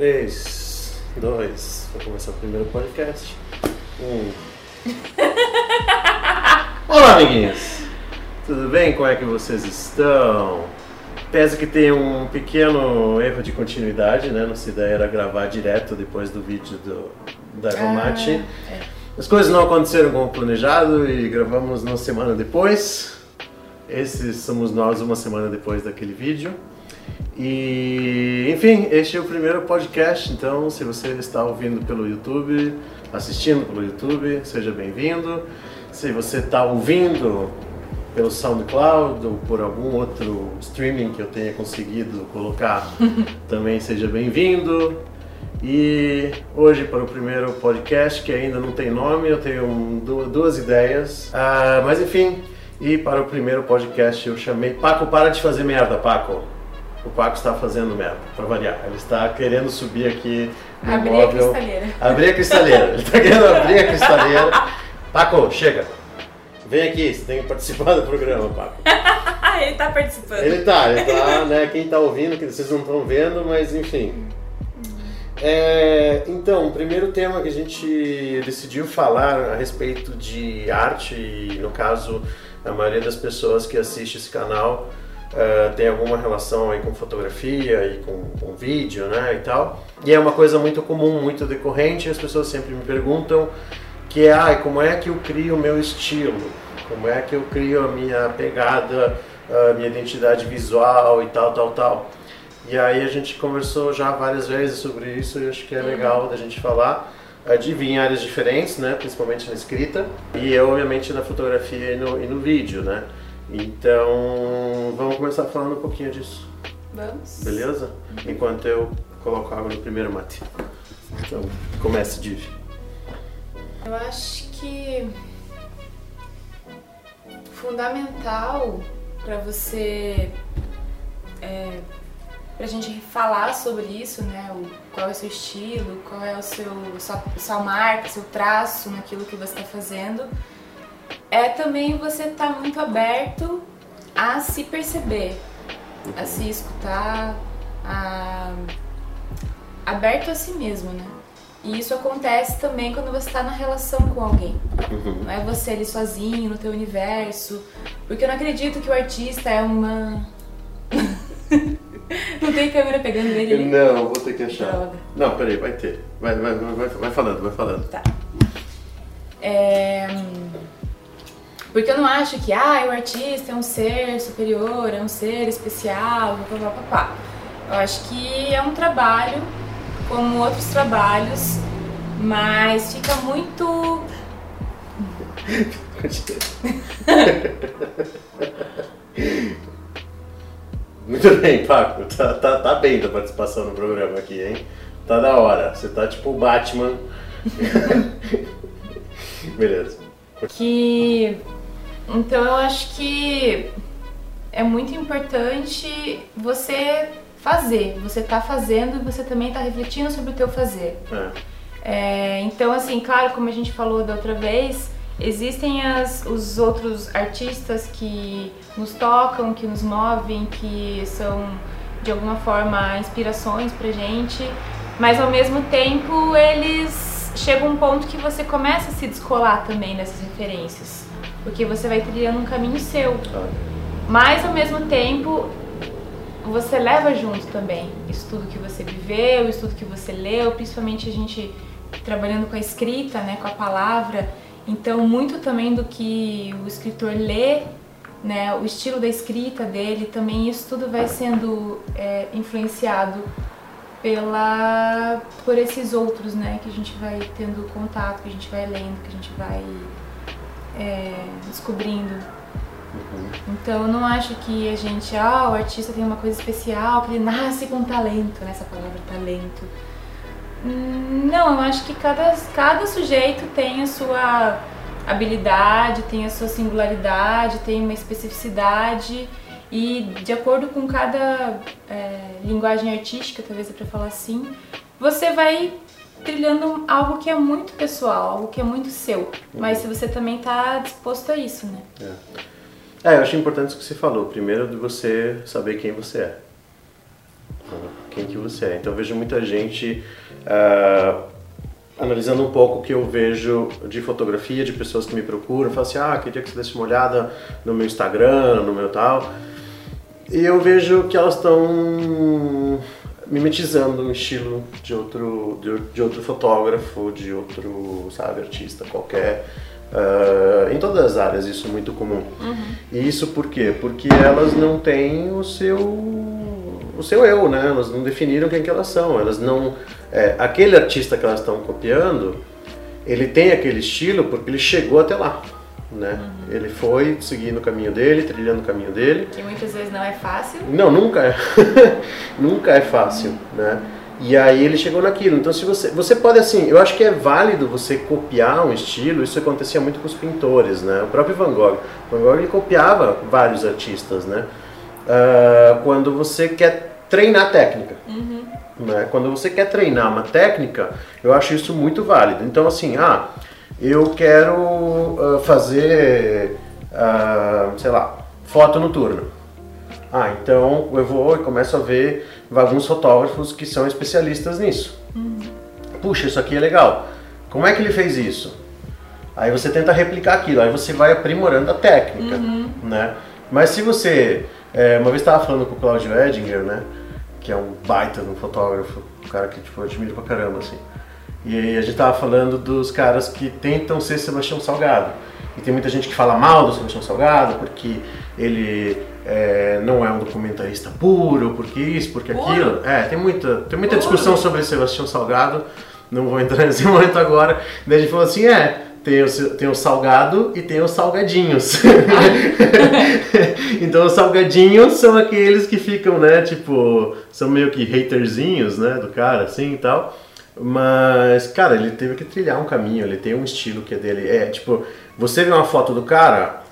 3, 2, vou começar o primeiro podcast. 1. Olá, amiguinhos! Tudo bem? Como é que vocês estão? Pese que tem um pequeno erro de continuidade, né? Nossa ideia era gravar direto depois do vídeo do, da Romate. Ah, é. As coisas não aconteceram como planejado e gravamos uma semana depois. Esses somos nós uma semana depois daquele vídeo. E, enfim, este é o primeiro podcast, então se você está ouvindo pelo YouTube, assistindo pelo YouTube, seja bem-vindo. Se você está ouvindo pelo SoundCloud ou por algum outro streaming que eu tenha conseguido colocar, também seja bem-vindo. E hoje para o primeiro podcast, que ainda não tem nome, eu tenho um- du- duas ideias. Ah, mas enfim, e para o primeiro podcast eu chamei Paco, para de fazer merda, Paco. O Paco está fazendo merda, para variar. Ele está querendo subir aqui no Abrir a móvel. cristaleira. Abrir a cristaleira. Ele está querendo abrir a cristaleira. Paco, chega. Vem aqui, você tem que participar do programa, Paco. Ele tá participando. Ele tá, ele tá, né? Quem tá ouvindo, que vocês não estão vendo, mas enfim. É, então, o primeiro tema que a gente decidiu falar a respeito de arte, e no caso, a maioria das pessoas que assiste esse canal eh, tem alguma relação aí com fotografia e com, com vídeo, né, e tal. E é uma coisa muito comum, muito decorrente, as pessoas sempre me perguntam que é, ah, como é que eu crio o meu estilo? Como é que eu crio a minha pegada, a minha identidade visual e tal, tal, tal. E aí a gente conversou já várias vezes sobre isso e acho que é legal da gente falar eh, de áreas diferentes, né, principalmente na escrita e obviamente na fotografia e no, e no vídeo, né. Então vamos começar falando um pouquinho disso, Vamos. beleza? Enquanto eu coloco água no primeiro mate. Então comece, Div. Eu acho que fundamental pra você é, pra gente falar sobre isso, né? O, qual é o seu estilo, qual é o seu sua, sua marca, seu traço naquilo que você está fazendo, é também você estar muito aberto a se perceber, a se escutar, a, aberto a si mesmo, né? E isso acontece também quando você está na relação com alguém. Uhum. Não é você ali sozinho, no teu universo. Porque eu não acredito que o artista é uma. não tem câmera pegando ele ali? Não, vou ter que achar. Droga. Não, peraí, vai ter. Vai, vai, vai, vai falando, vai falando. Tá. É, Porque eu não acho que ah, o artista é um ser superior, é um ser especial, papá, papá. Eu acho que é um trabalho, como outros trabalhos, mas fica muito Muito bem, Paco. Tá, tá, tá bem da participação no programa aqui, hein? Tá da hora. Você tá tipo o Batman. Beleza. que então eu acho que é muito importante você fazer, você tá fazendo e você também tá refletindo sobre o teu fazer. É. É, então assim, claro, como a gente falou da outra vez, existem as, os outros artistas que nos tocam, que nos movem, que são de alguma forma inspirações pra gente, mas ao mesmo tempo eles chegam um ponto que você começa a se descolar também dessas referências, porque você vai trilhando um caminho seu. Mas ao mesmo tempo, você leva junto também isso tudo que você viveu, isso tudo que você leu, principalmente a gente trabalhando com a escrita, né, com a palavra. Então, muito também do que o escritor lê, né, o estilo da escrita dele, também isso tudo vai sendo é, influenciado pela por esses outros, né, que a gente vai tendo contato, que a gente vai lendo, que a gente vai é, descobrindo. Então eu não acho que a gente, ah, o artista tem uma coisa especial, que ele nasce com talento, nessa palavra talento. Não, eu acho que cada, cada sujeito tem a sua habilidade, tem a sua singularidade, tem uma especificidade e de acordo com cada é, linguagem artística, talvez é pra falar assim, você vai trilhando algo que é muito pessoal, algo que é muito seu. Mas se você também tá disposto a isso, né? É, eu acho importante isso que você falou. Primeiro, de você saber quem você é. quem que você é. Então eu vejo muita gente uh, analisando um pouco o que eu vejo de fotografia, de pessoas que me procuram, falam assim, ah, queria que você desse uma olhada no meu Instagram, no meu tal. E eu vejo que elas estão mimetizando um estilo de outro, de, de, outro fotógrafo, de outro, sabe, artista qualquer. Uh, em todas as áreas isso é muito comum. Uhum. E isso por quê? Porque elas não têm o seu o seu eu, né? Elas não definiram quem que elas são. Elas não é, aquele artista que elas estão copiando, ele tem aquele estilo porque ele chegou até lá né? Uhum. Ele foi seguindo o caminho dele, trilhando o caminho dele. Que muitas vezes não é fácil. Não, nunca é. nunca é fácil, né? E aí ele chegou naquilo. Então se você, você pode assim, eu acho que é válido você copiar um estilo. Isso acontecia muito com os pintores, né? O próprio Van Gogh, Van Gogh ele copiava vários artistas, né? Uh, quando você quer treinar técnica. Uhum. Né? Quando você quer treinar uma técnica, eu acho isso muito válido. Então assim, ah, eu quero uh, fazer, uh, sei lá, foto noturna. Ah, então eu vou e começo a ver alguns fotógrafos que são especialistas nisso. Uhum. Puxa, isso aqui é legal. Como é que ele fez isso? Aí você tenta replicar aquilo, aí você vai aprimorando a técnica, uhum. né? Mas se você, é, uma vez estava falando com o Claudio Edinger, né? Que é um baita de um fotógrafo, um cara que tipo, eu admiro pra caramba, assim. E aí a gente tava falando dos caras que tentam ser Sebastião Salgado. E tem muita gente que fala mal do Sebastião Salgado porque ele é, não é um documentarista puro, porque isso, porque aquilo. É, tem muita, tem muita discussão sobre Sebastião Salgado. Não vou entrar nesse momento agora. Daí a gente falou assim, é, tem o, tem o salgado e tem os salgadinhos. então os salgadinhos são aqueles que ficam, né, tipo, são meio que haterzinhos, né, do cara, assim e tal. Mas, cara, ele teve que trilhar um caminho, ele tem um estilo que é dele. É, tipo, você vê uma foto do cara,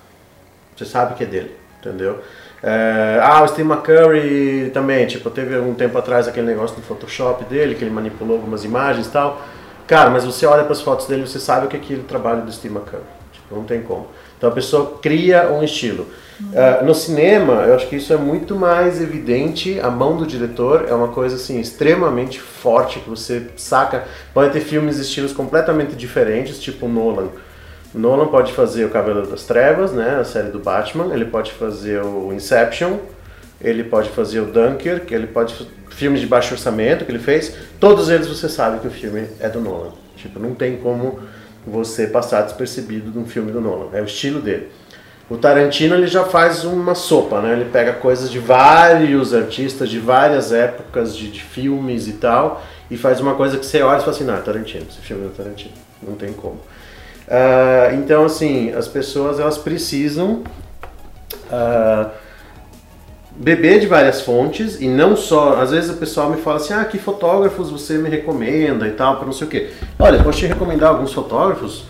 você sabe que é dele, entendeu? É, ah, o Steve McCurry também, tipo, teve um tempo atrás aquele negócio do Photoshop dele, que ele manipulou algumas imagens e tal. Cara, mas você olha para as fotos dele, você sabe que é aquele trabalho do Steve McCurry. Tipo, não tem como. Então a pessoa cria um estilo. Uh, no cinema, eu acho que isso é muito mais evidente. A mão do diretor é uma coisa assim extremamente forte que você saca. Pode ter filmes estilos completamente diferentes, tipo Nolan. Nolan pode fazer o Cavaleiro das Trevas, né, a série do Batman. Ele pode fazer o Inception. Ele pode fazer o Dunkirk. Ele pode filmes de baixo orçamento que ele fez. Todos eles você sabe que o filme é do Nolan. Tipo, não tem como você passar despercebido de um filme do Nolan. É o estilo dele. O Tarantino ele já faz uma sopa, né? Ele pega coisas de vários artistas, de várias épocas, de, de filmes e tal, e faz uma coisa que você olha e fala assim, não, é Tarantino, esse filme é Tarantino, não tem como. Uh, então, assim, as pessoas elas precisam uh, beber de várias fontes e não só. Às vezes o pessoal me fala assim: ah, que fotógrafos você me recomenda e tal, para não sei o quê. Olha, posso te recomendar alguns fotógrafos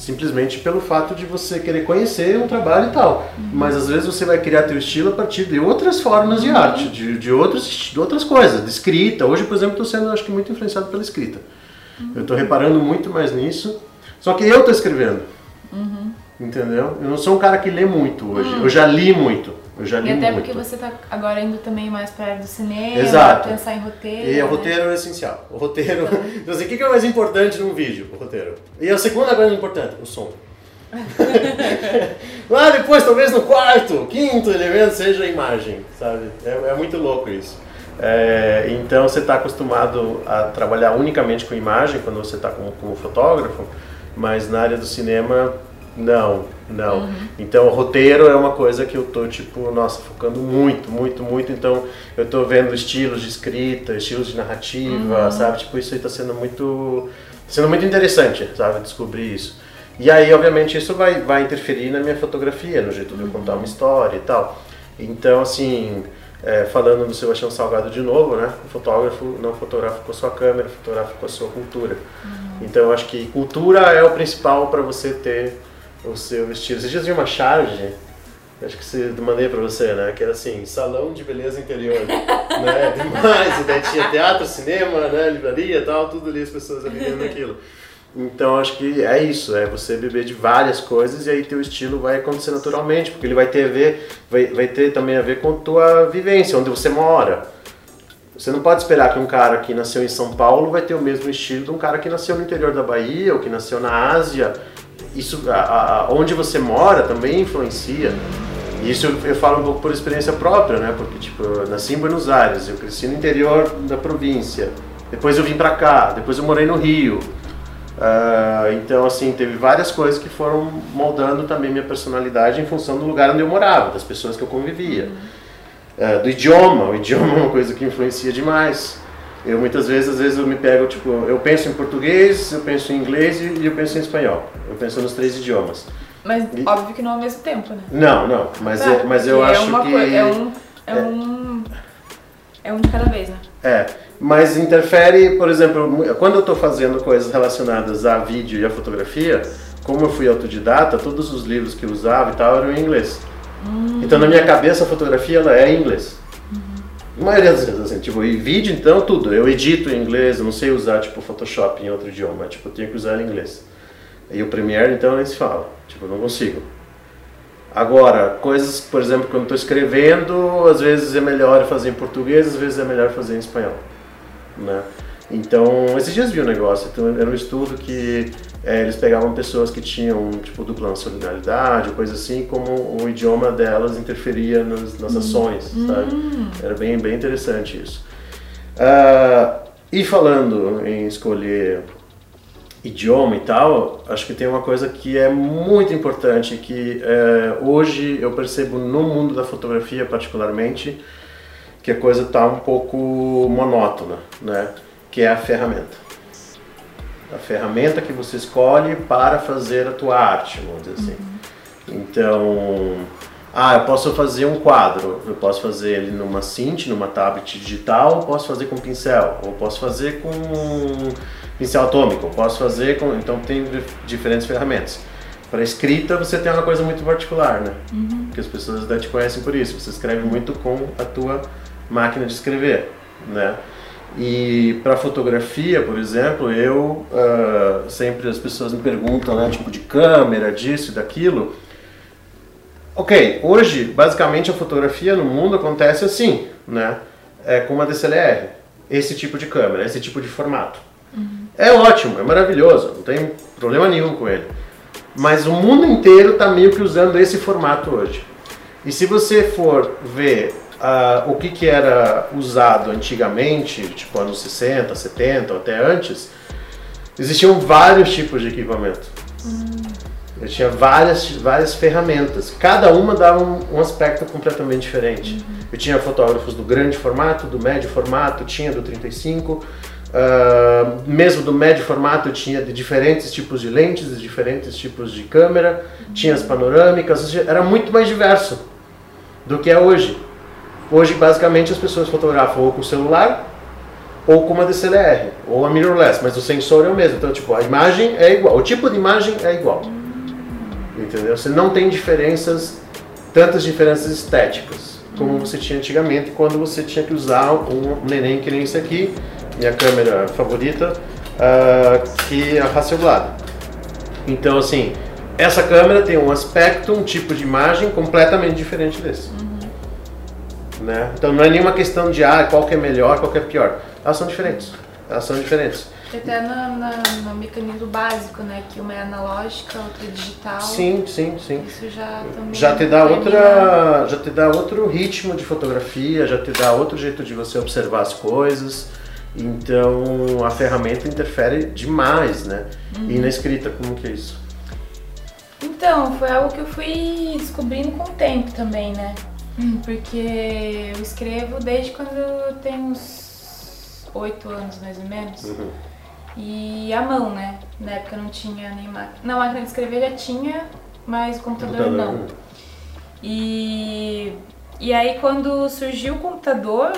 simplesmente pelo fato de você querer conhecer um trabalho e tal. Uhum. Mas às vezes você vai criar teu estilo a partir de outras formas de uhum. arte, de, de, outros, de outras coisas, de escrita. Hoje, por exemplo, estou sendo, acho que, muito influenciado pela escrita. Uhum. Eu estou reparando muito mais nisso. Só que eu estou escrevendo. Uhum. Entendeu? Eu não sou um cara que lê muito hoje. Uhum. Eu já li muito. Eu já li e até muito. porque você está agora indo também mais para a área do cinema, Exato. pensar em roteiro. E o né? roteiro é essencial. O roteiro. Então, então assim, o que é mais importante num vídeo? O roteiro. E a segunda coisa importante, o som. Lá depois, talvez no quarto, quinto elemento seja a imagem, sabe? É, é muito louco isso. É, então você está acostumado a trabalhar unicamente com imagem quando você está como, como fotógrafo, mas na área do cinema não, não. Uhum. Então, o roteiro é uma coisa que eu tô, tipo, nossa, focando muito, muito, muito. Então, eu tô vendo estilos de escrita, estilos de narrativa, uhum. sabe? Tipo, isso aí tá sendo muito, sendo muito interessante, sabe? Descobrir isso. E aí, obviamente, isso vai, vai interferir na minha fotografia, no jeito de eu contar uma história e tal. Então, assim, é, falando do Sebastião Salgado de novo, né? O fotógrafo não fotografa com a sua câmera, fotografa com a sua cultura. Uhum. Então, eu acho que cultura é o principal para você ter o seu estilo. Você já tinha uma charge, acho que você mandei pra você, né? Que era assim, salão de beleza interior. né? Demais, e daí tinha teatro, cinema, né? livraria e tal, tudo ali, as pessoas ali vendo aquilo. Então acho que é isso, é você beber de várias coisas e aí teu estilo vai acontecer naturalmente, porque ele vai ter a ver, vai, vai ter também a ver com tua vivência, onde você mora. Você não pode esperar que um cara que nasceu em São Paulo vai ter o mesmo estilo de um cara que nasceu no interior da Bahia ou que nasceu na Ásia. Isso, a, a, onde você mora também influencia. E isso eu, eu, falo um pouco por experiência própria, né? Porque, tipo, eu nasci em Buenos Aires, eu cresci no interior da província. Depois eu vim pra cá, depois eu morei no Rio. Uh, então, assim, teve várias coisas que foram moldando também minha personalidade em função do lugar onde eu morava, das pessoas que eu convivia. Uh, do idioma, o idioma é uma coisa que influencia demais. Eu muitas vezes, às vezes eu me pego, tipo, eu penso em português, eu penso em inglês e eu penso em espanhol. Eu penso nos três idiomas. Mas e... óbvio que não ao mesmo tempo, né? Não, não, mas, é, mas eu é acho que... É um, é, é, um, é um de cada vez, né? É, mas interfere, por exemplo, quando eu estou fazendo coisas relacionadas a vídeo e a fotografia, como eu fui autodidata, todos os livros que eu usava e tal eram em inglês. Hum. Então na minha cabeça a fotografia ela é em inglês. A maioria das vezes, assim, tipo, e vídeo então tudo. Eu edito em inglês, eu não sei usar tipo Photoshop em outro idioma, tipo, eu tenho que usar em inglês. E o Premiere então nem se fala, tipo, eu não consigo. Agora, coisas, por exemplo, quando estou escrevendo, às vezes é melhor fazer em português, às vezes é melhor fazer em espanhol né? Então, esses dias vi um negócio, então, era um estudo que é, eles pegavam pessoas que tinham, tipo, dupla nacionalidade, coisa assim, como o idioma delas interferia nas, nas ações, hum. sabe? Hum. Era bem, bem interessante isso. Uh, e falando em escolher idioma e tal, acho que tem uma coisa que é muito importante, que é, hoje eu percebo no mundo da fotografia particularmente, que a coisa está um pouco monótona, né? que é a ferramenta. A ferramenta que você escolhe para fazer a tua arte, vamos dizer assim. Uhum. Então, ah, eu posso fazer um quadro, eu posso fazer ele numa cinti, numa tablet digital, posso fazer com pincel, ou posso fazer com pincel atômico, posso fazer com... Então tem diferentes ferramentas. Para escrita você tem uma coisa muito particular, né? Uhum. Porque as pessoas te conhecem por isso. Você escreve muito com a tua máquina de escrever, né? E para fotografia, por exemplo, eu uh, sempre as pessoas me perguntam, né, tipo de câmera, disso daquilo. Ok, hoje basicamente a fotografia no mundo acontece assim, né? É com uma DSLR, esse tipo de câmera, esse tipo de formato. Uhum. É ótimo, é maravilhoso, não tem problema nenhum com ele. Mas o mundo inteiro está meio que usando esse formato hoje. E se você for ver uh, o que, que era usado antigamente, tipo anos 60, 70 ou até antes, existiam vários tipos de equipamento. Hum. Eu tinha várias, várias ferramentas, cada uma dava um, um aspecto completamente diferente. Uhum. Eu tinha fotógrafos do grande formato, do médio formato, tinha do 35, uh, ah, mesmo do médio formato eu tinha de diferentes tipos de lentes, de diferentes tipos de câmera, uhum. tinha as panorâmicas, era muito mais diverso do que é hoje. Hoje, basicamente, as pessoas fotografam ou com celular ou com uma DSLR, ou a mirrorless, mas o sensor é o mesmo. Então, tipo, a imagem é igual, o tipo de imagem é igual. Entendeu? Você não tem diferenças, tantas diferenças estéticas, como você tinha antigamente, quando você tinha que usar um neném que nem esse aqui, minha câmera favorita, uh, que é a Hasselblad. Então, assim, essa câmera tem um aspecto, um tipo de imagem completamente diferente desse. Né? Então não é nenhuma questão de ah, qual que é melhor, qual que é pior. Elas são diferentes. Elas são diferentes. Até no, no, no, mecanismo básico, né? Que uma é analógica, outra é digital. Sim, sim, sim. Isso já também. Já te dá outra. Já te dá outro ritmo de fotografia, já te dá outro jeito de você observar as coisas. Então a ferramenta interfere demais, né? Uhum. E na escrita, como que é isso? Então, foi algo que eu fui descobrindo com o tempo também, né? Hum, porque eu escrevo desde quando eu tenho uns oito anos, mais ou menos. Uhum. E a mão, né? Na época não tinha nem máquina. Na máquina de escrever já tinha, mas o computador, computador. não. E, e aí quando surgiu o computador,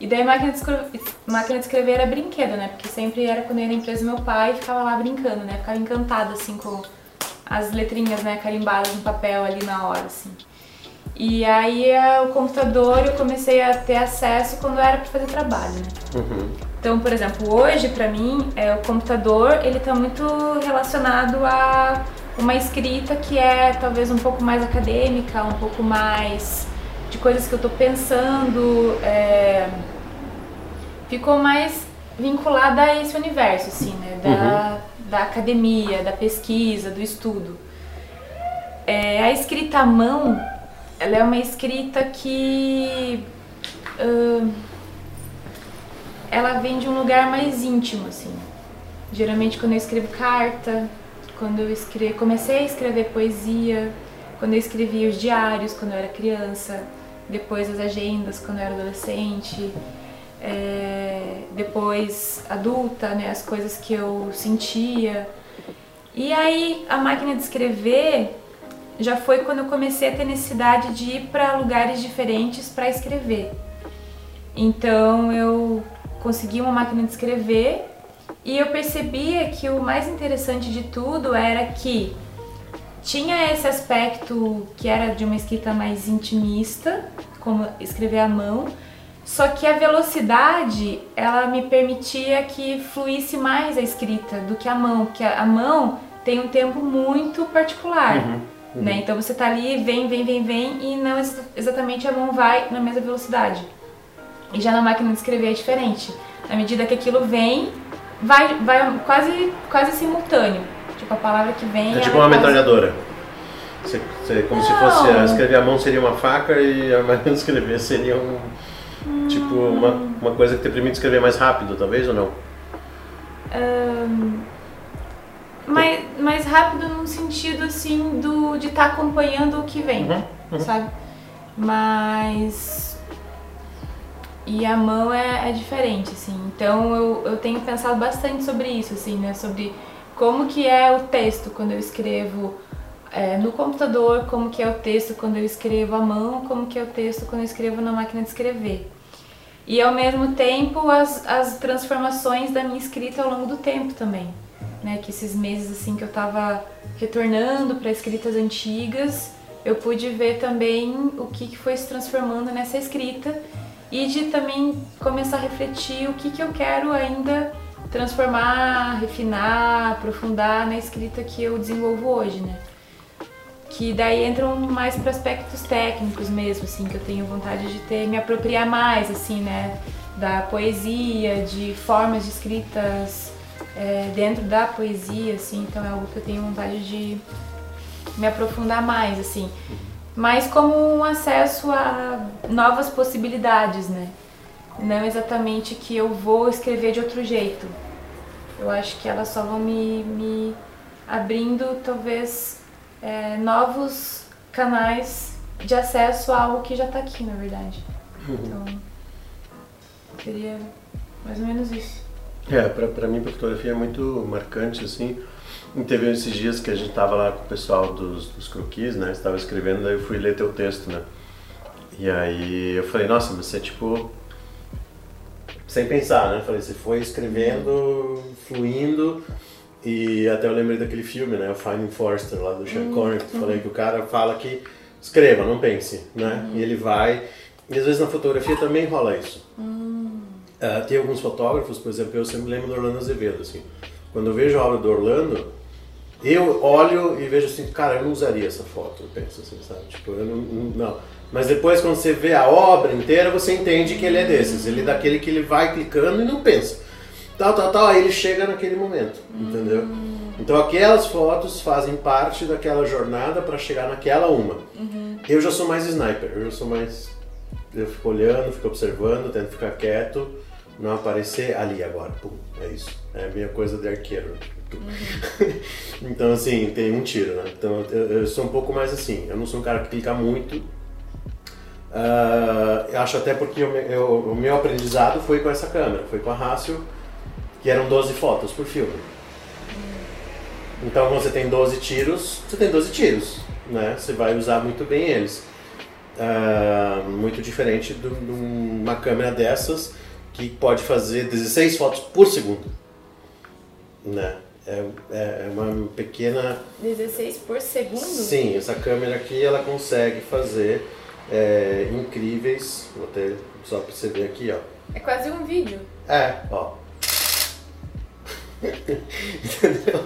e daí a máquina de, escrever, máquina de escrever era brinquedo, né? Porque sempre era quando eu ia na empresa do meu pai e ficava lá brincando, né? Ficava encantada, assim, com as letrinhas, né, carimbadas no papel ali na hora, assim. E aí é, o computador eu comecei a ter acesso quando era para fazer trabalho, né? Uhum. Então, por exemplo, hoje para mim é, o computador ele está muito relacionado a uma escrita que é talvez um pouco mais acadêmica, um pouco mais de coisas que eu estou pensando, é, ficou mais vinculada a esse universo, assim, né? Da, uhum. da academia, da pesquisa, do estudo. É, a escrita à mão, ela é uma escrita que... Uh, ela vem de um lugar mais íntimo, assim. Geralmente quando eu escrevo carta, quando eu escrevo, comecei a escrever poesia, quando eu escrevia os diários quando eu era criança, depois as agendas quando eu era adolescente, é, depois adulta, né, as coisas que eu sentia. E aí a máquina de escrever já foi quando eu comecei a ter necessidade de ir para lugares diferentes para escrever. Então eu consegui uma máquina de escrever e eu percebia que o mais interessante de tudo era que tinha esse aspecto que era de uma escrita mais intimista, como escrever à mão, só que a velocidade ela me permitia que fluísse mais a escrita do que a mão, que a mão tem um tempo muito particular. Uhum, uhum. Né? Então você tá ali, vem, vem, vem, vem, e não exatamente a mão vai na mesma velocidade. E já na máquina de escrever é diferente. À medida que aquilo vem, vai, vai quase, quase simultâneo. Tipo, a palavra que vem. É tipo uma metralhadora. Você, você, como não. se fosse. Escrever a mão seria uma faca e a máquina de escrever seria um. Hum. Tipo, uma, uma coisa que te permite escrever mais rápido, talvez ou não? Mais, mais rápido no sentido assim do, de estar tá acompanhando o que vem, uhum, uhum. sabe? Mas e a mão é, é diferente, assim. Então eu, eu tenho pensado bastante sobre isso, assim, né? Sobre como que é o texto quando eu escrevo é, no computador, como que é o texto quando eu escrevo à mão, como que é o texto quando eu escrevo na máquina de escrever. E ao mesmo tempo as, as transformações da minha escrita ao longo do tempo também. Né? Que esses meses assim que eu estava retornando para escritas antigas, eu pude ver também o que, foi se transformando nessa escrita e de também começar a refletir o que, que eu quero ainda transformar, refinar, aprofundar na escrita que eu desenvolvo hoje, né? Que daí entram mais para aspectos técnicos mesmo, assim, que eu tenho vontade de ter, me apropriar mais, assim, né? Da poesia, de formas de escritas é, dentro da poesia, assim, então é algo que eu tenho vontade de me aprofundar mais, assim mas como um acesso a novas possibilidades, né? Não exatamente que eu vou escrever de outro jeito. Eu acho que elas só vão me, me abrindo, talvez, é, novos canais de acesso a algo que já está aqui, na verdade. Uhum. Então, seria mais ou menos isso. É, pra, pra mim, a fotografia é muito marcante, assim Teve esses dias que a gente tava lá com o pessoal dos, dos croquis, né? Estava escrevendo, daí eu fui ler teu texto, né? E aí eu falei, nossa, você tipo. Sem pensar, né? Falei, você foi escrevendo, fluindo. E até eu lembrei daquele filme, né? O Finding Forrester, lá do Sean uhum. Connery, que falei que o cara fala que escreva, não pense, né? Uhum. E ele vai. E às vezes na fotografia também rola isso. Uhum. Uh, tem alguns fotógrafos, por exemplo, eu sempre lembro do Orlando Azevedo, assim. Quando eu vejo a obra do Orlando, eu olho e vejo assim, cara, eu não usaria essa foto, eu penso assim, sabe? Tipo, eu não, não. Mas depois quando você vê a obra inteira, você entende que ele é desses. Ele é daquele que ele vai clicando e não pensa. Tal, tal, tal, aí ele chega naquele momento, entendeu? Então aquelas fotos fazem parte daquela jornada para chegar naquela uma. Uhum. Eu já sou mais sniper, eu já sou mais. Eu fico olhando, fico observando, tento ficar quieto, não aparecer ali agora. Pum, é isso. É a minha coisa de arqueiro. Uhum. então, assim, tem um tiro, né? Então, eu, eu, sou um pouco mais assim. Eu não sou um cara que clica muito. Uh, acho até porque eu, eu, o meu aprendizado foi com essa câmera, foi com a Rácio, que eram 12 fotos por filme. Então, quando você tem 12 tiros, você tem 12 tiros, né? Você vai usar muito bem eles. Uh, muito diferente de uma câmera dessas que pode fazer 16 fotos por segundo, né? É, é, é uma pequena... 16 por segundo? Sim, essa câmera aqui ela consegue fazer é, incríveis, vou até só pra você ver aqui, ó. É quase um vídeo. É, ó. Entendeu?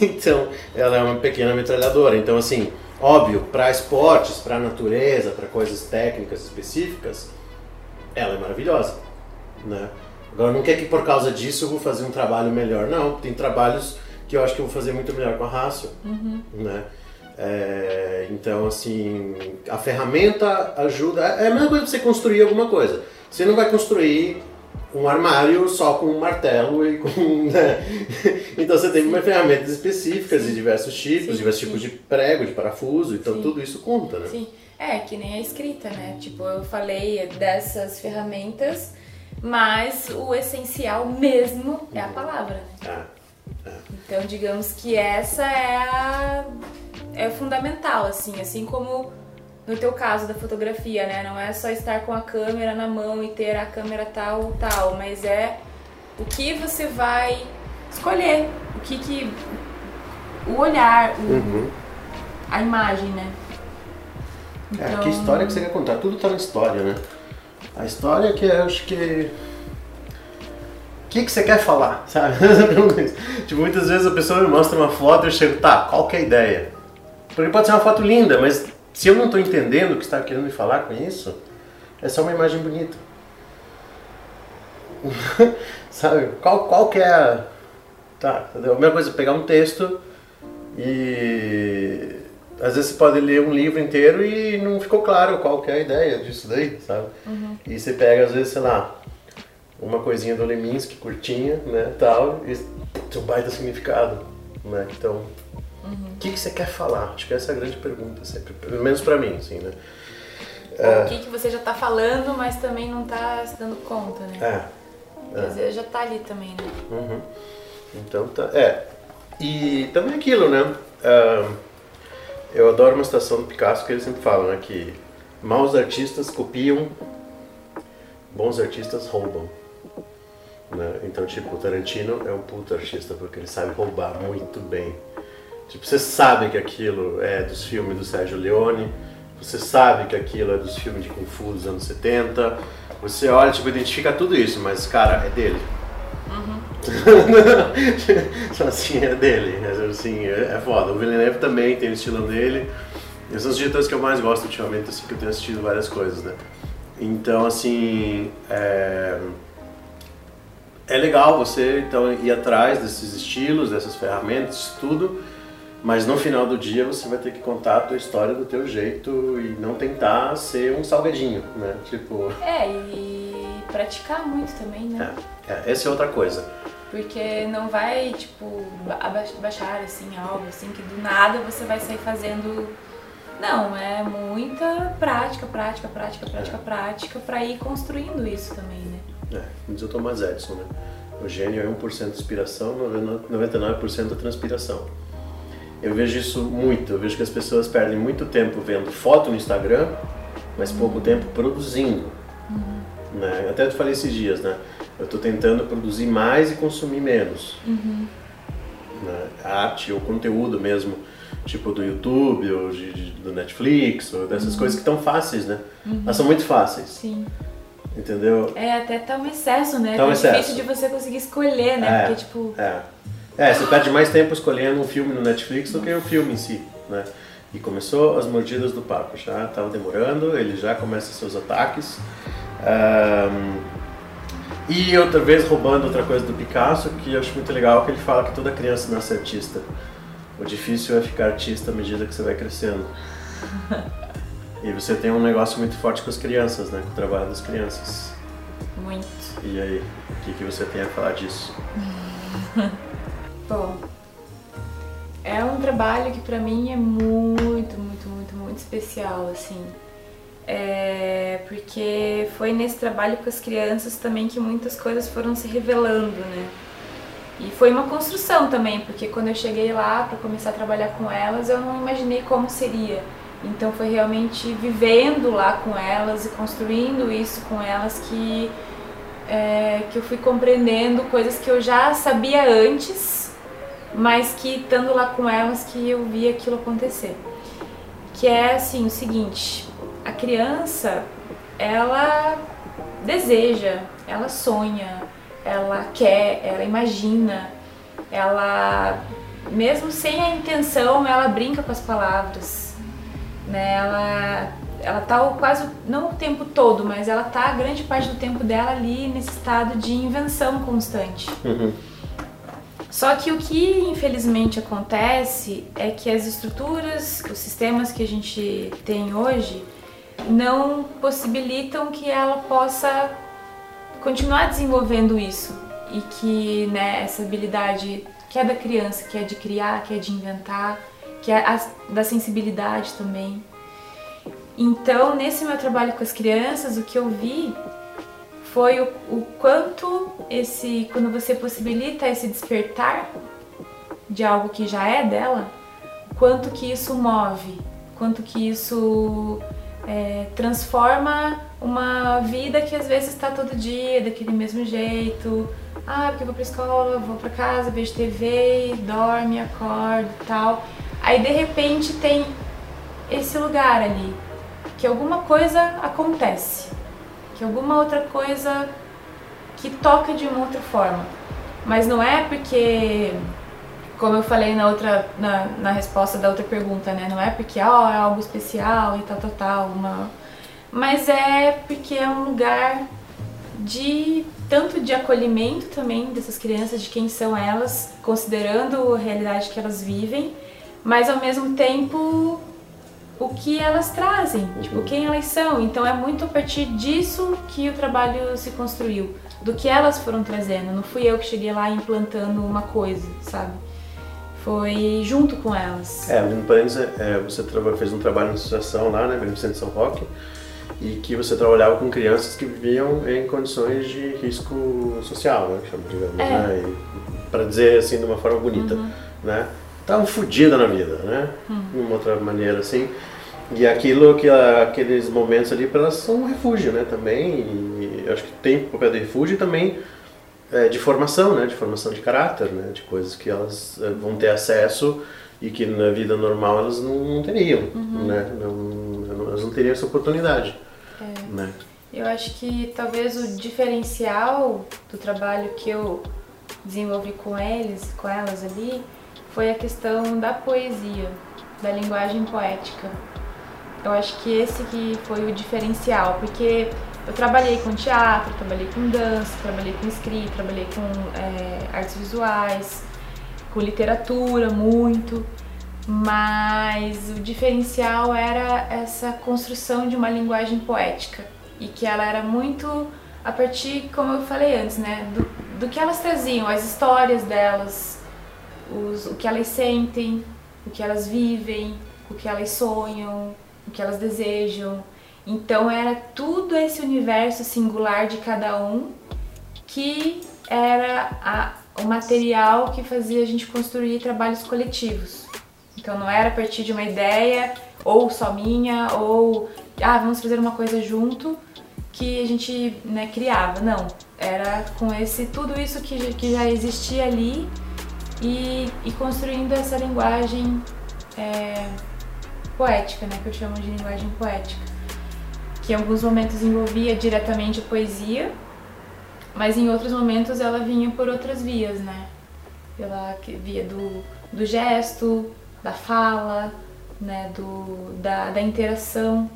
Então, ela é uma pequena metralhadora. Então, assim, óbvio, para esportes, para natureza, para coisas técnicas específicas, ela é maravilhosa, né? Agora não quer que por causa disso eu vou fazer um trabalho melhor. Não, tem trabalhos que eu acho que eu vou fazer muito melhor com a Rácio, Uhum. né? É, então, assim, a ferramenta ajuda. É a mesma coisa que você construir alguma coisa. Você não vai construir um armário só com um martelo e com. né? Então você tem ferramentas específicas de diversos tipos, Sim, diversos sim. tipos de prego, de parafuso, então Sim. tudo isso conta, né? Sim, é que nem a escrita, né? Tipo, eu falei dessas ferramentas, mas o essencial mesmo é a palavra, né? Ah, Então, digamos que essa é a é fundamental, assim, assim como no teu caso da fotografia, né? Não é só estar com a câmera na mão e ter a câmera tal, tal, mas é o que você vai escolher, o que que o olhar, o- uhum. a imagem, né? É, que história que você quer contar? Tudo tá na história, né? A história é que eu acho que. O que, que você quer falar, sabe? tipo, muitas vezes a pessoa me mostra uma foto e eu chego, tá, qual que é a ideia? Porque pode ser uma foto linda, mas se eu não tô entendendo o que está querendo me falar com isso, é só uma imagem bonita. sabe? Qual, qual que é a. Tá, entendeu? A mesma coisa, pegar um texto e às vezes você pode ler um livro inteiro e não ficou claro qual que é a ideia disso daí, sabe? E você pega às vezes, sei lá, uma coisinha do Leminski, curtinha, né, tal, e tem um baita significado, né? Então, o que, que você quer falar? Acho que essa é a grande pergunta sempre, pelo menos pra mim, assim, né? Ou o que, que você já tá falando, mas também não tá se dando conta, né? É, Às vezes já tá ali também, né? Uhum. Então tá. É. E também aquilo, né? Ah, eu adoro uma citação do Picasso que ele sempre fala, né? Que maus artistas copiam, bons artistas roubam. Né? Então, tipo, o Tarantino é um puto artista porque ele sabe roubar muito bem. Tipo, você sabe que aquilo é dos filmes do Sérgio Leone, você sabe que aquilo é dos filmes de Kung Fu dos anos 70, você olha, tipo, identifica tudo isso, mas, cara, é dele. Só assim, é dele. é, Assim, é, foda. O Villeneuve também tem o estilão dele. Esses são os diretores que eu mais gosto ultimamente, assim, que eu tenho assistido várias coisas, né? Então, assim, é, é legal você então ir atrás desses estilos, dessas ferramentas, tudo, mas no final do dia você vai ter que contar a tua história do teu jeito e não tentar ser um salgadinho, né? Tipo, É, e praticar muito também, né? é, é, essa é outra coisa. Porque não vai, tipo, baixar assim algo assim que do nada você vai sair fazendo. Não, é muita prática, prática, prática, prática, prática pra ir construindo isso também, né? É, como diz o Thomas Edison, né? O gênio é 1% de inspiração, 99% é transpiração. Eu vejo isso muito, eu vejo que as pessoas perdem muito tempo vendo foto no Instagram, mas pouco tempo produzindo. Né? Até te falei esses dias, né? Eu estou tentando produzir mais e consumir menos. Né? Arte ou conteúdo mesmo, tipo do YouTube ou de, de- do Netflix, ou dessas coisas que estão fáceis, né? Elas são muito fáceis, Sim. entendeu? É, até tá um excesso, né? Tá um é excesso. difícil de você conseguir escolher, né? É. Porque, tipo, É. É, você perde mais tempo escolhendo um filme no Netflix do que o filme em si, né? E começou as mordidas do papo, já estava demorando, ele já começa seus ataques. Ahn, e outra vez roubando outra coisa do Picasso, que eu acho muito legal, que ele fala que toda criança nasce artista. O difícil é ficar artista à medida que você vai crescendo. E você tem um negócio muito forte com as crianças, né? Com o trabalho das crianças. muito. E aí, o que, que você tem a falar disso? Bom, é um trabalho que pra mim é muito, muito, muito, muito especial, assim. É porque foi nesse trabalho com as crianças também que muitas coisas foram se revelando, né? E foi uma construção também, porque quando eu cheguei lá para começar a trabalhar com elas, eu não imaginei como seria. Então foi realmente vivendo lá com elas e construindo isso com elas que é, que eu fui compreendendo coisas que eu já sabia antes, mas que estando lá com elas que eu vi aquilo acontecer. Que é assim, o seguinte, a criança, ela deseja, ela sonha, ela quer, ela imagina, ela mesmo sem a intenção, ela brinca com as palavras, né? Ela ela tá quase, não o tempo todo, mas ela tá grande parte do tempo dela ali nesse estado de invenção constante. Uhum. Só que o que infelizmente acontece é que as estruturas, os sistemas que a gente tem hoje não possibilitam que ela possa continuar desenvolvendo isso e que né, essa habilidade que é da criança, que é de criar, que é de inventar, que é a, da sensibilidade também. Então, nesse meu trabalho com as crianças, o que eu vi foi o, o quanto esse, quando você possibilita esse despertar de algo que já é dela, quanto que isso move, quanto que isso é, transforma uma vida que às vezes está todo dia daquele mesmo jeito. Ah, porque eu vou pra escola, vou pra casa, vejo TV, dorme, acordo e tal. Aí de repente tem esse lugar ali, que alguma coisa acontece, que alguma outra coisa que toca de uma outra forma. Mas não é porque, como eu falei na outra, na, na resposta da outra pergunta, né? Não é porque ó, é algo especial e tal, tal, tal, uma... mas é porque é um lugar de tanto de acolhimento também dessas crianças, de quem são elas, considerando a realidade que elas vivem, mas ao mesmo tempo o que elas trazem, tipo, uhum. quem elas são. Então é muito a partir disso que o trabalho se construiu, do que elas foram trazendo. Não fui eu que cheguei lá implantando uma coisa, sabe? Foi junto com elas. É, no parênteses, é, você fez um trabalho na associação lá, né, Beneficente São Roque, e que você trabalhava com crianças que viviam em condições de risco social, né, digamos, é. né, para dizer assim de uma forma bonita, uhum. né? estavam fodidas na vida, né? Hum. De uma outra maneira, assim. E aquilo, que aqueles momentos ali, para elas são um refúgio, né? Também, e acho que tem papel de refúgio e também é, de formação, né? De formação de caráter, né? De coisas que elas é, vão ter acesso e que na vida normal elas não, não teriam, uhum. né? Não, elas não teriam essa oportunidade, é. né? Eu acho que talvez o diferencial do trabalho que eu desenvolvi com eles, com elas ali, foi a questão da poesia, da linguagem poética. Eu acho que esse que foi o diferencial, porque eu trabalhei com teatro, trabalhei com dança, trabalhei com escrita, trabalhei com é, artes visuais, com literatura muito, mas o diferencial era essa construção de uma linguagem poética e que ela era muito a partir, como eu falei antes, né, do, do que elas traziam, as histórias delas, os, o que elas sentem, o que elas vivem, o que elas sonham, o que elas desejam. Então era tudo esse universo singular de cada um que era a, o material que fazia a gente construir trabalhos coletivos. Então não era a partir de uma ideia ou só minha ou ah, vamos fazer uma coisa junto que a gente né, criava. Não, era com esse tudo isso que, que já existia ali e, e construindo essa linguagem é, poética, né, que eu chamo de linguagem poética, que em alguns momentos envolvia diretamente a poesia, mas em outros momentos ela vinha por outras vias, né, pela via do, do gesto, da fala, né, do, da, da interação.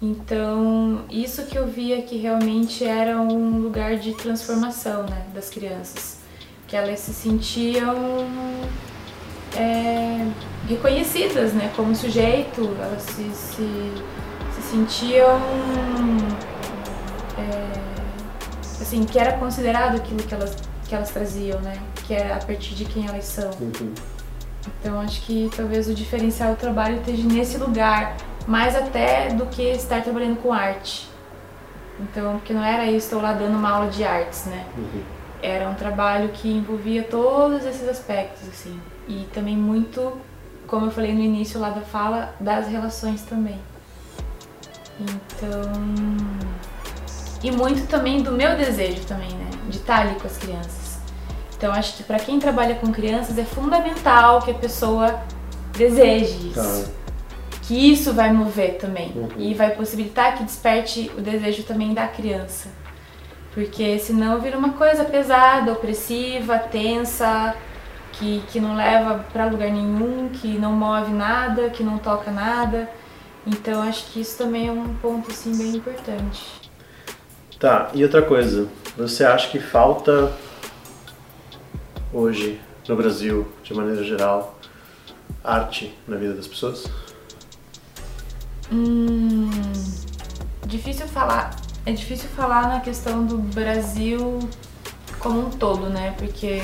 Então, isso que eu via que realmente era um lugar de transformação né, das crianças. Que elas se sentiam é, reconhecidas né, como sujeito, elas se, se, sentiam é, assim, que era considerado aquilo que elas, que elas traziam, né? Que era a partir de quem elas são. Uhum. Então acho que talvez o diferencial do trabalho esteja nesse lugar, mais até do que estar trabalhando com arte. Então, porque não era isso, estou lá dando uma aula de artes, né? Uhum era um trabalho que envolvia todos esses aspectos, assim. E também muito, como eu falei no início lá da fala, das relações também. Então. E muito também do meu desejo também, né? De estar ali com as crianças. Então acho que para quem trabalha com crianças é fundamental que a pessoa deseje isso. Tá. Que isso vai mover também. Uhum. E vai possibilitar que desperte o desejo também da criança. Porque senão vira uma coisa pesada, opressiva, tensa, que, que não leva para lugar nenhum, que não move nada, que não toca nada. Então acho que isso também é um ponto assim bem importante. Tá, e outra coisa, você acha que falta hoje no Brasil, de maneira geral, arte na vida das pessoas? Hum, difícil falar. É difícil falar na questão do Brasil como um todo, né? Porque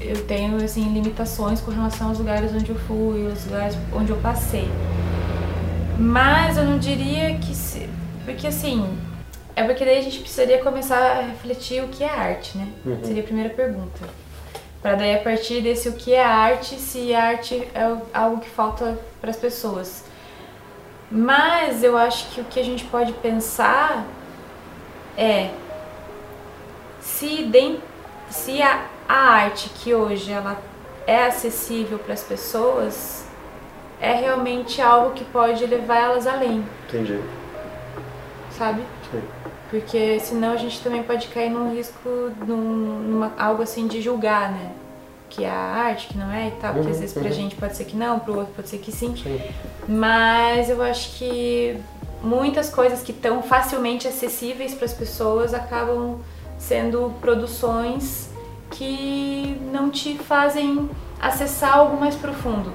eu tenho assim limitações com relação aos lugares onde eu fui, os lugares onde eu passei. Mas eu não diria que se, porque assim, é porque daí a gente precisaria começar a refletir o que é arte, né? Uhum. Seria a primeira pergunta. Para daí a partir desse o que é arte, se arte é algo que falta para as pessoas. Mas eu acho que o que a gente pode pensar é se, de, se a, a arte que hoje ela é acessível para as pessoas é realmente algo que pode levar elas além. Entendi. Sabe? Sim. Porque senão a gente também pode cair num risco, num, numa, algo assim de julgar, né? Que é a arte, que não é e tal. Porque às uhum, vezes pra uhum. gente pode ser que não, pro outro pode ser que sim. sim. Mas eu acho que muitas coisas que estão facilmente acessíveis para as pessoas acabam sendo produções que não te fazem acessar algo mais profundo.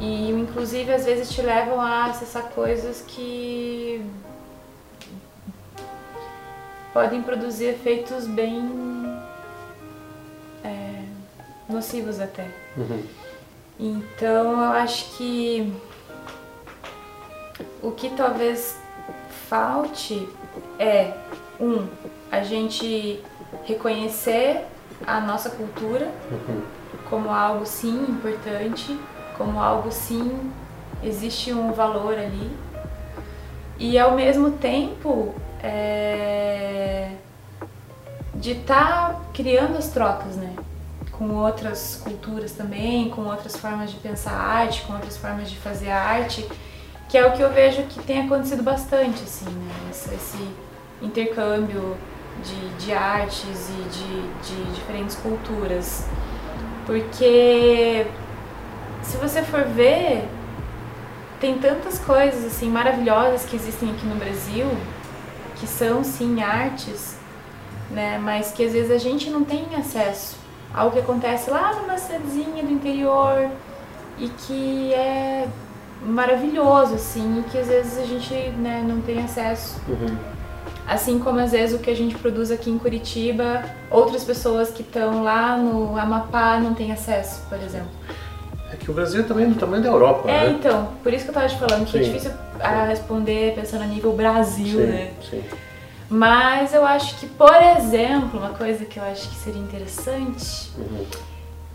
E inclusive às vezes te levam a acessar coisas que podem produzir efeitos bem é, nocivos até. Uhum. Então eu acho que o que talvez falte é um a gente reconhecer a nossa cultura uhum. como algo sim importante, como algo sim existe um valor ali e ao mesmo tempo é, de estar tá criando as trocas, né? Com outras culturas também, com outras formas de pensar arte, com outras formas de fazer arte, que é o que eu vejo que tem acontecido bastante, assim, né? Esse, esse intercâmbio de, de artes e de, de diferentes culturas. Porque se você for ver, tem tantas coisas assim maravilhosas que existem aqui no Brasil que são sim artes, né? Mas que às vezes a gente não tem acesso. Algo que acontece lá numa cidadezinha do interior e que é maravilhoso, assim, e que às vezes a gente né, não tem acesso. Uhum. Assim como às vezes o que a gente produz aqui em Curitiba, outras pessoas que estão lá no Amapá não têm acesso, por exemplo. É que o Brasil é também do tamanho da Europa, é, né? então, por isso que eu tava te falando que é sim, é difícil a responder pensando a nível Brasil, sim, né? Sim. Mas eu acho que, por exemplo, uma coisa que eu acho que seria interessante uhum.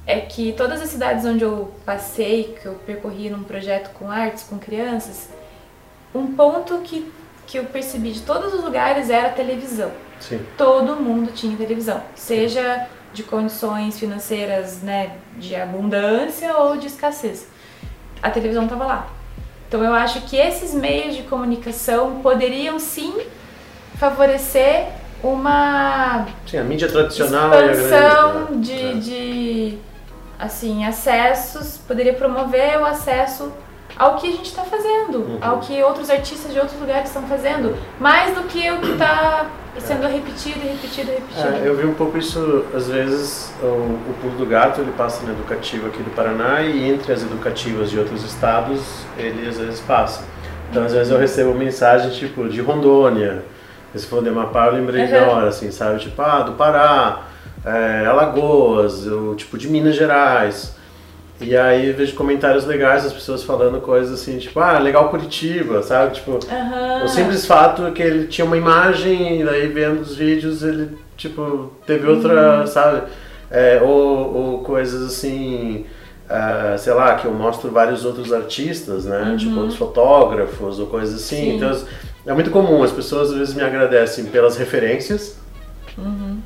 é que todas as cidades onde eu passei, que eu percorri num projeto com artes, com crianças, um ponto que, que eu percebi de todos os lugares era a televisão. Sim. Todo mundo tinha televisão, seja de condições financeiras né, de abundância ou de escassez. A televisão estava lá. Então eu acho que esses meios de comunicação poderiam sim favorecer uma sim, a mídia tradicional expansão grande, né? de, é. de assim acessos, poderia promover o acesso ao que a gente está fazendo, uhum. ao que outros artistas de outros lugares estão fazendo, mais do que o que está sendo é. repetido, repetido, repetido. É, eu vi um pouco isso, às vezes, o, o Pulo do Gato, ele passa na educativa aqui do Paraná e entre as educativas de outros estados, ele às vezes passa. Então, às vezes eu recebo mensagem, tipo, de Rondônia, se for de Amapá, eu lembrei uhum. na hora, assim, sabe? Tipo, ah, do Pará, é, Alagoas, eu, tipo, de Minas Gerais. E aí vejo comentários legais das pessoas falando coisas assim, tipo, ah, legal Curitiba, sabe? Tipo, uhum. o simples fato que ele tinha uma imagem e daí vendo os vídeos ele, tipo, teve outra, uhum. sabe? É, ou, ou, coisas assim, uh, sei lá, que eu mostro vários outros artistas, né? Uhum. Tipo, outros fotógrafos ou coisas assim. Sim. Então, é muito comum, as pessoas às vezes me agradecem pelas referências. Uhum.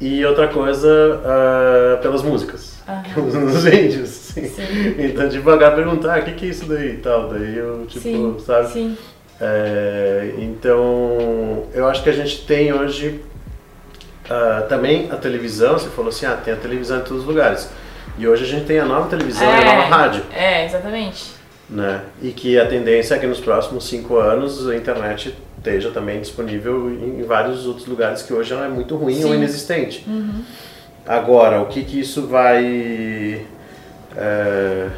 E outra coisa, uh, pelas músicas. Uhum. Nos vídeos. Sim. Então, devagar perguntar, o ah, que, que é isso daí e tal. Daí eu, tipo, sim, sabe? Sim. É, então, eu acho que a gente tem hoje uh, também a televisão. Você falou assim, ah, tem a televisão em todos os lugares. E hoje a gente tem a nova televisão é, e a nova rádio. É, exatamente. né? E que a tendência é que nos próximos cinco anos a internet esteja também disponível em vários outros lugares que hoje ela é muito ruim Sim. ou inexistente. Uhum. Agora, o que que isso vai... É,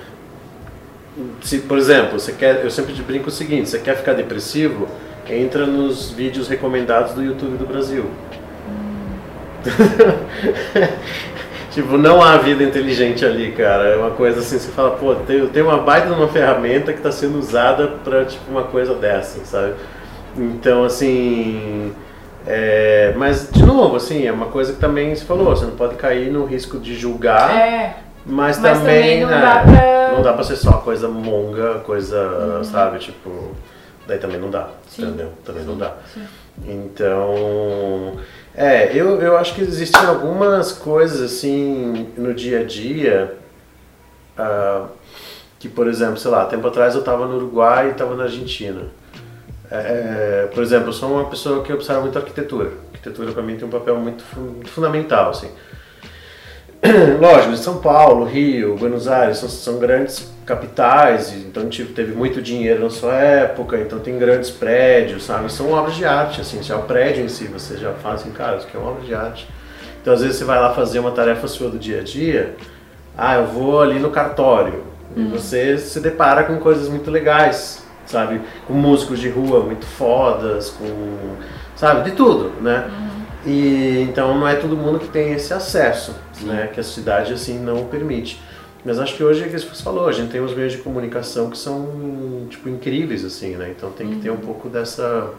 se, por exemplo, você quer, eu sempre brinco o seguinte, você quer ficar depressivo, entra nos vídeos recomendados do YouTube do Brasil. Tipo, não há vida inteligente ali, cara. É uma coisa assim, você fala, pô, tem, tem uma baita de uma ferramenta que está sendo usada para tipo uma coisa dessa, sabe? Então, assim, é, mas de novo, assim, é uma coisa que também se falou, você não pode cair no risco de julgar. É. Mas, mas também, também, não, né, dá pra... não dá pra ser só coisa monga, coisa, uhum. sabe, tipo. Daí também não dá, Sim. entendeu? Também Sim. não dá. Sim. Então. É, eu, eu acho que existem algumas coisas assim no dia a dia. Uh, que, por exemplo, sei lá, tempo atrás eu estava no Uruguai e estava na Argentina. É, por exemplo, eu sou uma pessoa que observa muito arquitetura. A arquitetura para mim tem um papel muito, muito fundamental, assim. lógico, São Paulo, Rio, Buenos Aires são, são grandes capitais, então tipo, teve muito dinheiro na sua época, então tem grandes prédios, sabe? São obras de arte, assim, já o prédio em si, você já fala assim, cara, isso aqui é uma obra de arte. Então às vezes você vai lá fazer uma tarefa sua do dia a dia, ah, eu vou ali no cartório, e uhum. você se depara com coisas muito legais, sabe? Com músicos de rua muito fodas, com, sabe, de tudo, né? Uhum. E então não é todo mundo que tem esse acesso, Sim. né? Que a cidade assim não permite. Mas acho que hoje é que você falou, a gente tem os meios de comunicação que são tipo incríveis assim, né? Então tem que ter um uhum. pouco dessa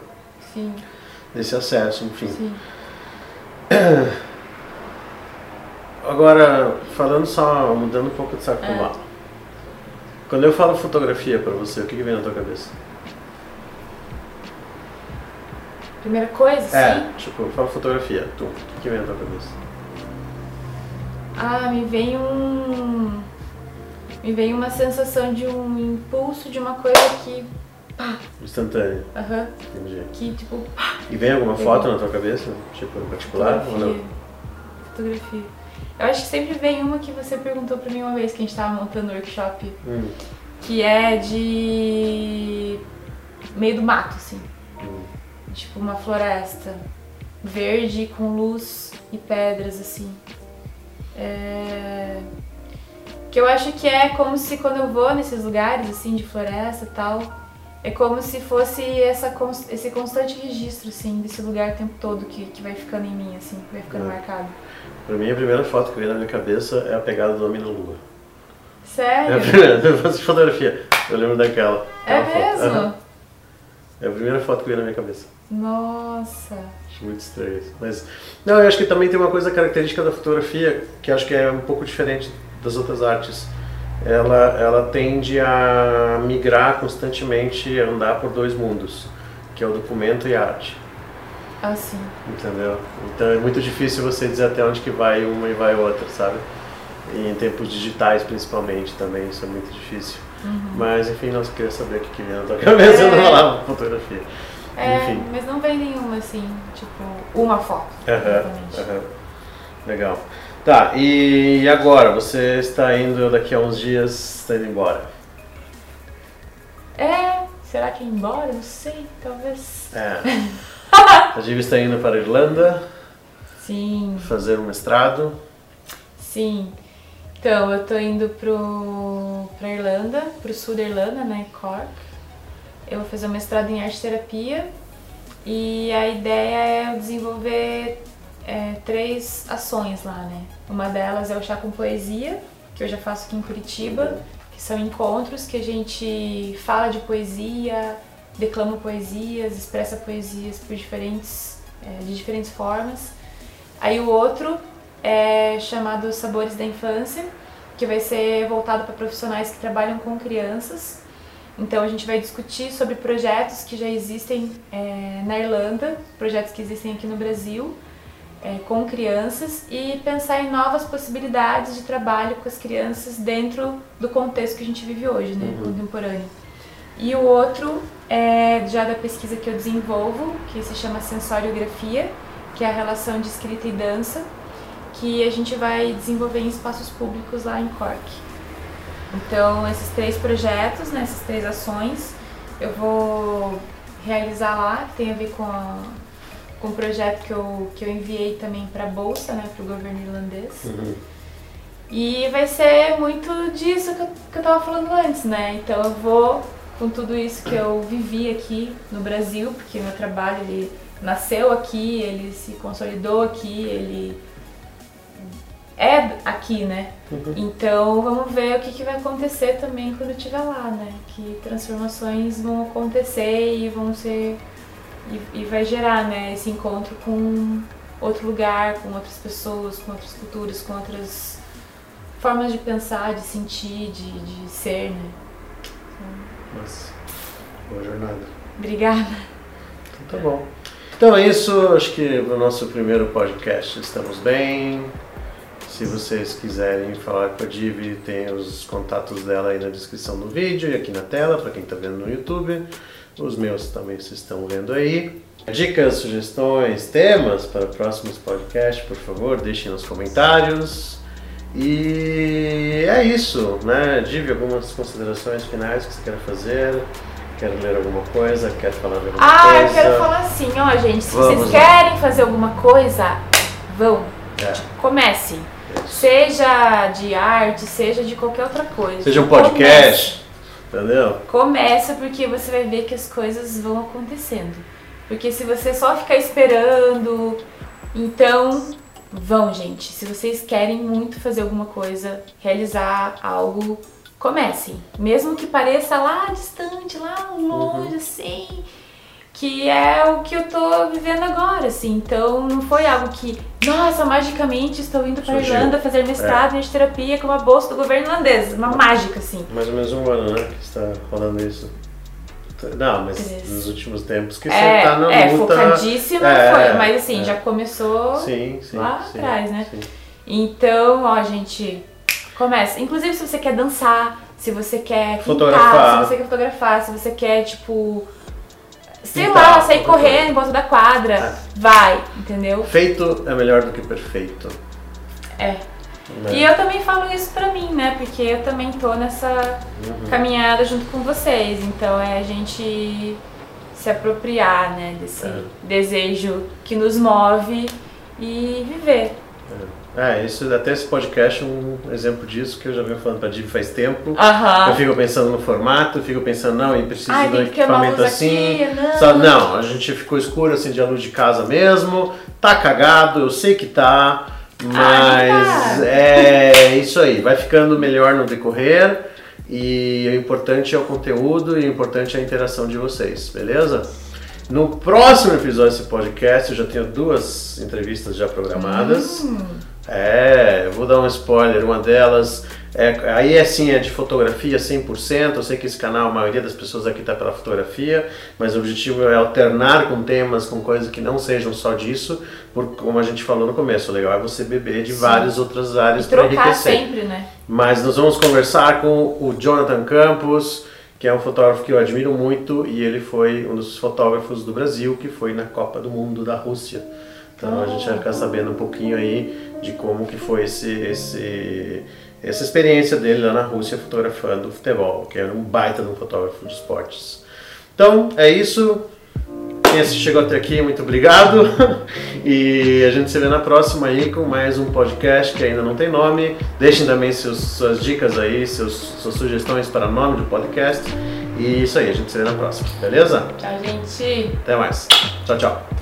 Sim. desse acesso, enfim. Sim. Agora, falando só, mudando um pouco de saco é. Quando eu falo fotografia para você, o que, que vem na tua cabeça? Primeira coisa, é, sim? tipo, fala fotografia, tu, o que, que vem na tua cabeça? Ah, me vem um... Me vem uma sensação de um impulso de uma coisa que... Pá. Instantâneo. Aham. Uhum. Entendi. Que, tipo, pá. E vem alguma foto na tua cabeça? Tipo, em particular Fotografia. ou não? Fotografia. Eu acho que sempre vem uma que você perguntou pra mim uma vez que a gente tava montando o workshop. Hum. Que é de... Meio do mato, assim tipo uma floresta verde com luz e pedras assim. É... Que eu acho que é como se quando eu vou nesses lugares assim de floresta e tal, é como se fosse essa, esse constante registro assim desse lugar o tempo todo que, que vai ficando em mim assim, que vai ficando é. marcado. Pra mim a primeira foto que veio na minha cabeça é a pegada do homem na lua. Sério? É a primeira, eu fotografia. Eu lembro daquela. É mesmo? É a primeira foto que veio na minha cabeça. Nossa! Acho muito estranho isso. Mas, não, eu acho que também tem uma coisa característica da fotografia que acho que é um pouco diferente das outras artes. Ela, ela tende a migrar constantemente, a andar por dois mundos, que é o documento e a arte. Ah, sim. Entendeu? Então é muito difícil você dizer até onde que vai uma e vai outra, sabe? E em tempos digitais, principalmente, também isso é muito difícil. Uhum. Mas, enfim, não queria saber o que, que vinha na tua cabeça, é... eu não falava fotografia. É, Enfim. mas não vem nenhuma assim, tipo, uma foto. Uhum, uhum. Legal. Tá, e agora? Você está indo daqui a uns dias, está indo embora? É, será que ir embora? Não sei, talvez. É. a Diva está indo para a Irlanda. Sim. Fazer um mestrado. Sim. Então, eu estou indo para a Irlanda, para o sul da Irlanda, né, Cork eu vou fazer um mestrado em arte terapia e a ideia é desenvolver é, três ações lá, né? Uma delas é o chá com poesia, que eu já faço aqui em Curitiba, que são encontros que a gente fala de poesia, declama poesias, expressa poesias por diferentes, é, de diferentes formas. Aí o outro é chamado Sabores da Infância, que vai ser voltado para profissionais que trabalham com crianças então a gente vai discutir sobre projetos que já existem é, na Irlanda, projetos que existem aqui no Brasil, é, com crianças e pensar em novas possibilidades de trabalho com as crianças dentro do contexto que a gente vive hoje, né, uhum. contemporâneo. E o outro é já da pesquisa que eu desenvolvo, que se chama sensoriografia, que é a relação de escrita e dança, que a gente vai desenvolver em espaços públicos lá em Cork. Então, esses três projetos, né, essas três ações, eu vou realizar lá, que tem a ver com, a, com o projeto que eu, que eu enviei também para a Bolsa, né, para o governo irlandês. Uhum. E vai ser muito disso que eu, que eu tava falando antes, né? Então eu vou com tudo isso que eu vivi aqui no Brasil, porque meu trabalho ele nasceu aqui, ele se consolidou aqui, ele é aqui, né? Uhum. Então vamos ver o que, que vai acontecer também quando eu estiver lá, né? Que transformações vão acontecer e vão ser. E, e vai gerar, né, esse encontro com outro lugar, com outras pessoas, com outras culturas, com outras formas de pensar, de sentir, de, de ser, né? Nossa, boa jornada. Obrigada. Então tá bom. Então é isso, acho que no nosso primeiro podcast estamos bem. Se vocês quiserem falar com a Divi, tem os contatos dela aí na descrição do vídeo e aqui na tela, para quem está vendo no YouTube. Os meus também vocês estão vendo aí. Dicas, sugestões, temas para próximos podcasts, por favor, deixem nos comentários. E é isso, né? Divi, algumas considerações finais que você quer fazer? Quer ler alguma coisa? Quer falar de alguma Ah, coisa? eu quero falar assim, ó, gente, se Vamos vocês lá. querem fazer alguma coisa, vão, É, comece. Seja de arte, seja de qualquer outra coisa. Seja um podcast, entendeu? Começa porque você vai ver que as coisas vão acontecendo. Porque se você só ficar esperando, então vão, gente. Se vocês querem muito fazer alguma coisa, realizar algo, comecem. Mesmo que pareça lá distante, lá longe, assim. Que é o que eu tô vivendo agora, assim. Então não foi algo que, nossa, magicamente estou indo para Surgiu. Irlanda fazer mestrado em terapia com uma bolsa do governo irlandês. Uma mágica, assim. Mais ou menos um ano, né? Que está falando isso. Não, mas Três. nos últimos tempos que você É, tá na é luta. focadíssima É, foi, mas assim, é. já começou Sim, sim. lá sim, atrás, né? Então, ó, gente, começa. Inclusive, se você quer dançar, se você quer pintar, Fotografar. se você quer fotografar, se você quer, tipo, sei Pintar, lá, sair correndo em volta da quadra, É. vai, entendeu? Feito é melhor do que perfeito. É. né? E eu também falo isso pra mim, né? Porque eu também tô nessa Uhum. caminhada junto com vocês. Então é a gente se apropriar, né, desse É. desejo que nos move e viver. É, isso, até esse podcast é um exemplo disso que eu já venho falando pra Divi faz tempo. Eu Aham. fico pensando no formato, eu fico pensando, não, e preciso Ai, de um equipamento assim. aqui, não. Só, não, a gente ficou escuro, assim, de a luz de casa mesmo. Tá cagado, eu sei que tá. Mas tá. é isso aí, vai ficando melhor no decorrer. E o importante é o conteúdo e o importante é a interação de vocês, beleza? No próximo episódio desse podcast, eu já tenho duas entrevistas já programadas. Hum. É, vou dar um spoiler, uma delas, é, aí assim é de fotografia 100%, eu sei que esse canal, a maioria das pessoas aqui está pela fotografia, mas o objetivo é alternar com temas, com coisas que não sejam só disso, porque como a gente falou no começo, o legal é você beber de Sim. várias outras áreas para enriquecer. sempre, né? Mas nós vamos conversar com o Jonathan Campos, que é um fotógrafo que eu admiro muito e ele foi um dos fotógrafos do Brasil que foi na Copa do Mundo da Rússia. Então a gente vai ficar sabendo um pouquinho aí de como que foi esse, esse, essa experiência dele lá na Rússia fotografando futebol, que era um baita de um fotógrafo de esportes. Então é isso. Quem chegou até aqui, muito obrigado. E a gente se vê na próxima aí com mais um podcast que ainda não tem nome. Deixem também seus, suas dicas aí, seus, suas sugestões para nome do podcast. E isso aí, a gente se vê na próxima, beleza? Tchau, gente. Até mais. Tchau, tchau.